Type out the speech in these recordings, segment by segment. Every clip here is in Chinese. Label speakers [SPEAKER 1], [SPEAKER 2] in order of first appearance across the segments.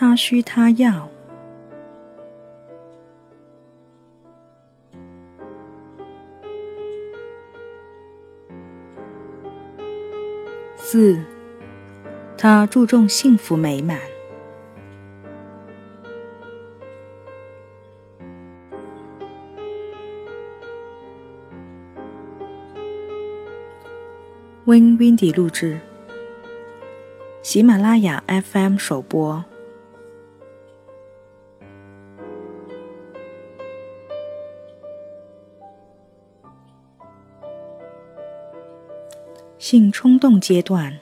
[SPEAKER 1] 他需他要。四，他注重幸福美满。Win Windy 录制，喜马拉雅 FM 首播。性冲动阶段，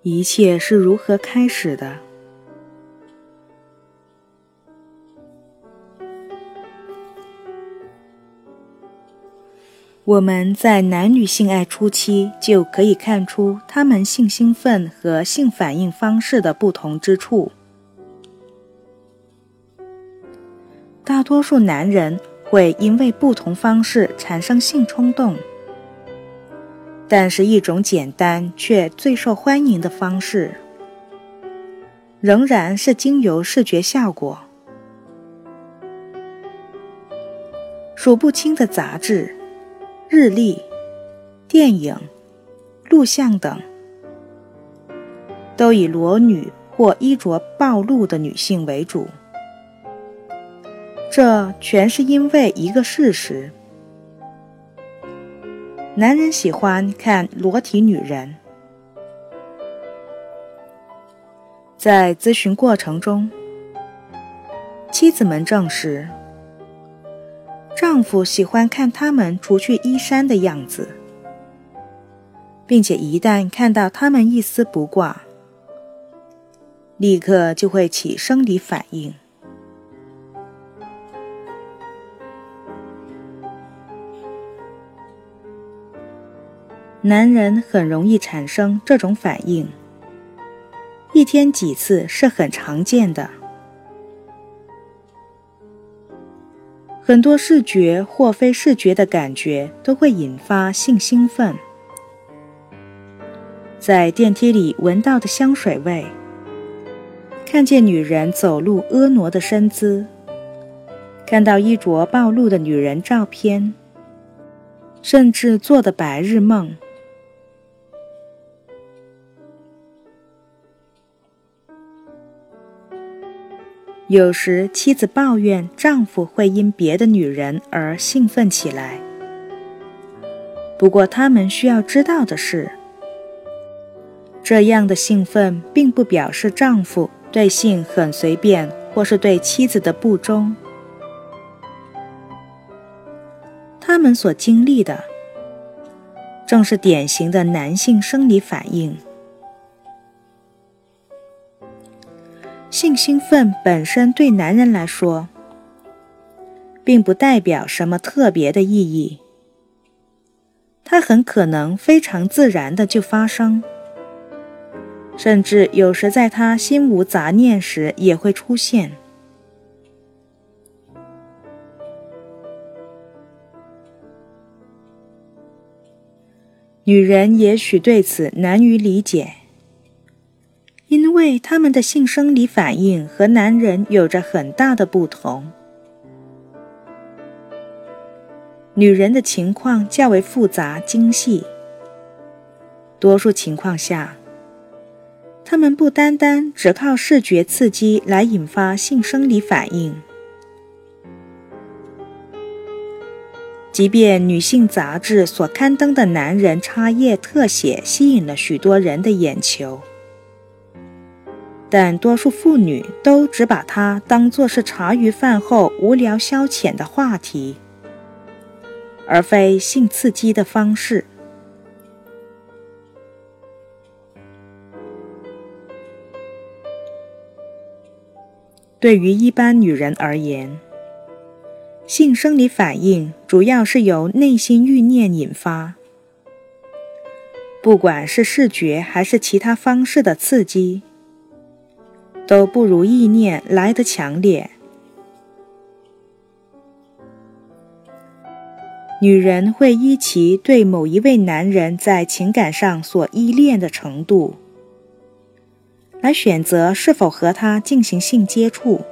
[SPEAKER 1] 一切是如何开始的？我们在男女性爱初期就可以看出他们性兴奋和性反应方式的不同之处。大多数男人会因为不同方式产生性冲动。但是，一种简单却最受欢迎的方式，仍然是经由视觉效果。数不清的杂志、日历、电影、录像等，都以裸女或衣着暴露的女性为主。这全是因为一个事实。男人喜欢看裸体女人。在咨询过程中，妻子们证实，丈夫喜欢看他们除去衣衫的样子，并且一旦看到他们一丝不挂，立刻就会起生理反应。男人很容易产生这种反应，一天几次是很常见的。很多视觉或非视觉的感觉都会引发性兴奋，在电梯里闻到的香水味，看见女人走路婀娜的身姿，看到衣着暴露的女人照片，甚至做的白日梦。有时，妻子抱怨丈夫会因别的女人而兴奋起来。不过，他们需要知道的是，这样的兴奋并不表示丈夫对性很随便，或是对妻子的不忠。他们所经历的，正是典型的男性生理反应。性兴奋本身对男人来说，并不代表什么特别的意义。它很可能非常自然的就发生，甚至有时在他心无杂念时也会出现。女人也许对此难于理解。因为他们的性生理反应和男人有着很大的不同，女人的情况较为复杂精细。多数情况下，她们不单单只靠视觉刺激来引发性生理反应，即便女性杂志所刊登的男人插页特写吸引了许多人的眼球。但多数妇女都只把它当作是茶余饭后无聊消遣的话题，而非性刺激的方式。对于一般女人而言，性生理反应主要是由内心欲念引发，不管是视觉还是其他方式的刺激。都不如意念来得强烈。女人会依其对某一位男人在情感上所依恋的程度，来选择是否和他进行性接触。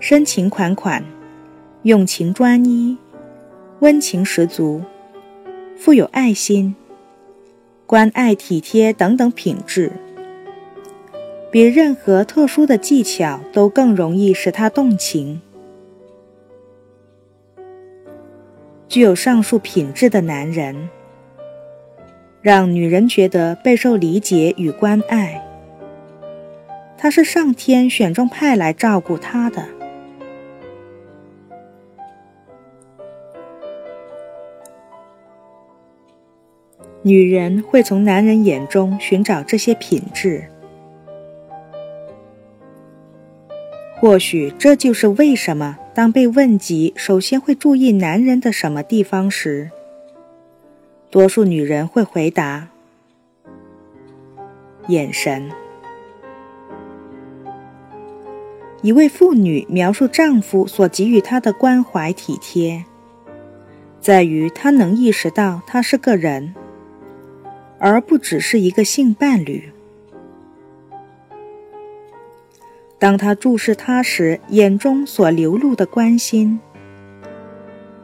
[SPEAKER 1] 深情款款、用情专一、温情十足、富有爱心、关爱体贴等等品质，比任何特殊的技巧都更容易使他动情。具有上述品质的男人，让女人觉得备受理解与关爱。他是上天选中派来照顾她的。女人会从男人眼中寻找这些品质，或许这就是为什么当被问及首先会注意男人的什么地方时，多数女人会回答：眼神。一位妇女描述丈夫所给予她的关怀体贴，在于她能意识到他是个人。而不只是一个性伴侣。当他注视她时，眼中所流露的关心，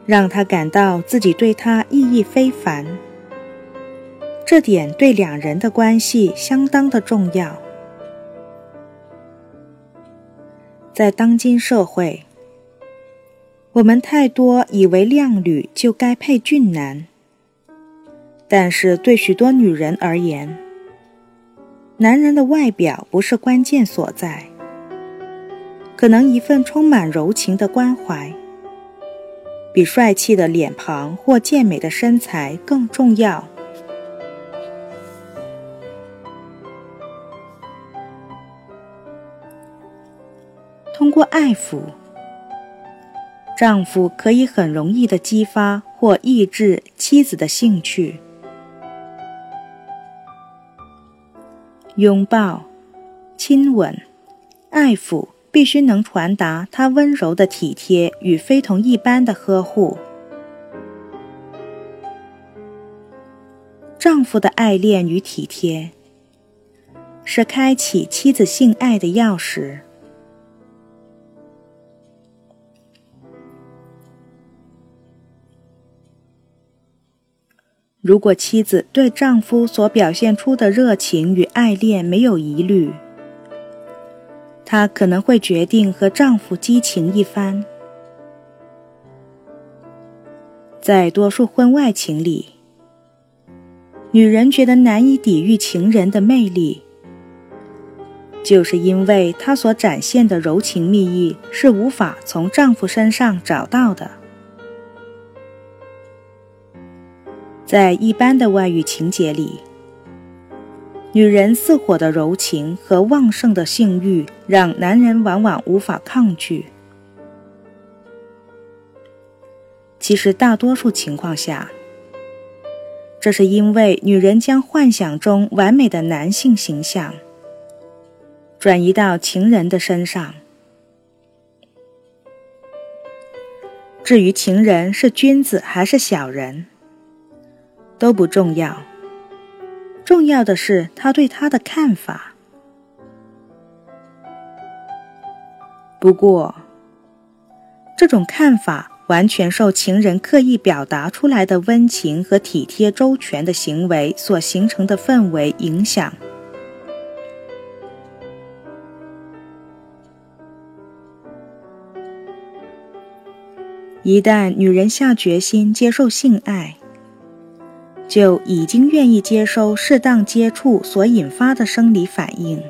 [SPEAKER 1] 让他感到自己对他意义非凡。这点对两人的关系相当的重要。在当今社会，我们太多以为靓女就该配俊男。但是对许多女人而言，男人的外表不是关键所在，可能一份充满柔情的关怀，比帅气的脸庞或健美的身材更重要。通过爱抚，丈夫可以很容易的激发或抑制妻子的兴趣。拥抱、亲吻、爱抚，必须能传达他温柔的体贴与非同一般的呵护。丈夫的爱恋与体贴，是开启妻子性爱的钥匙。如果妻子对丈夫所表现出的热情与爱恋没有疑虑，她可能会决定和丈夫激情一番。在多数婚外情里，女人觉得难以抵御情人的魅力，就是因为她所展现的柔情蜜意是无法从丈夫身上找到的。在一般的外遇情节里，女人似火的柔情和旺盛的性欲让男人往往无法抗拒。其实，大多数情况下，这是因为女人将幻想中完美的男性形象转移到情人的身上。至于情人是君子还是小人，都不重要，重要的是他对他的看法。不过，这种看法完全受情人刻意表达出来的温情和体贴周全的行为所形成的氛围影响。一旦女人下决心接受性爱，就已经愿意接收适当接触所引发的生理反应，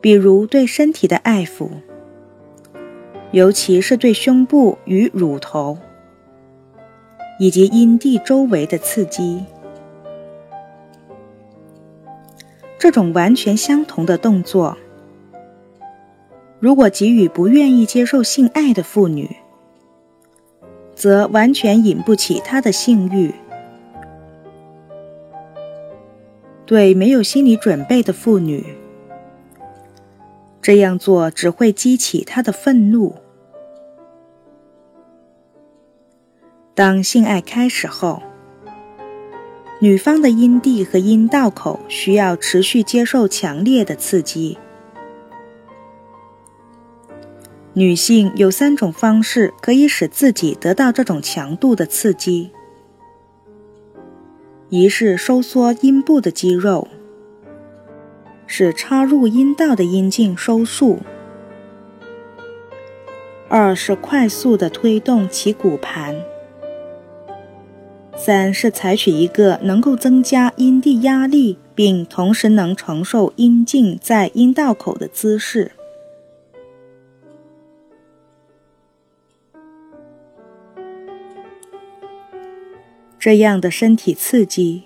[SPEAKER 1] 比如对身体的爱抚，尤其是对胸部与乳头以及阴蒂周围的刺激。这种完全相同的动作，如果给予不愿意接受性爱的妇女，则完全引不起她的性欲。对没有心理准备的妇女，这样做只会激起她的愤怒。当性爱开始后，女方的阴蒂和阴道口需要持续接受强烈的刺激。女性有三种方式可以使自己得到这种强度的刺激：一是收缩阴部的肌肉，使插入阴道的阴茎收束；二是快速的推动其骨盘。三是采取一个能够增加阴蒂压力，并同时能承受阴茎在阴道口的姿势。这样的身体刺激，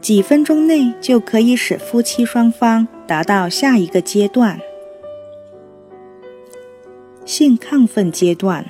[SPEAKER 1] 几分钟内就可以使夫妻双方达到下一个阶段——性亢奋阶段。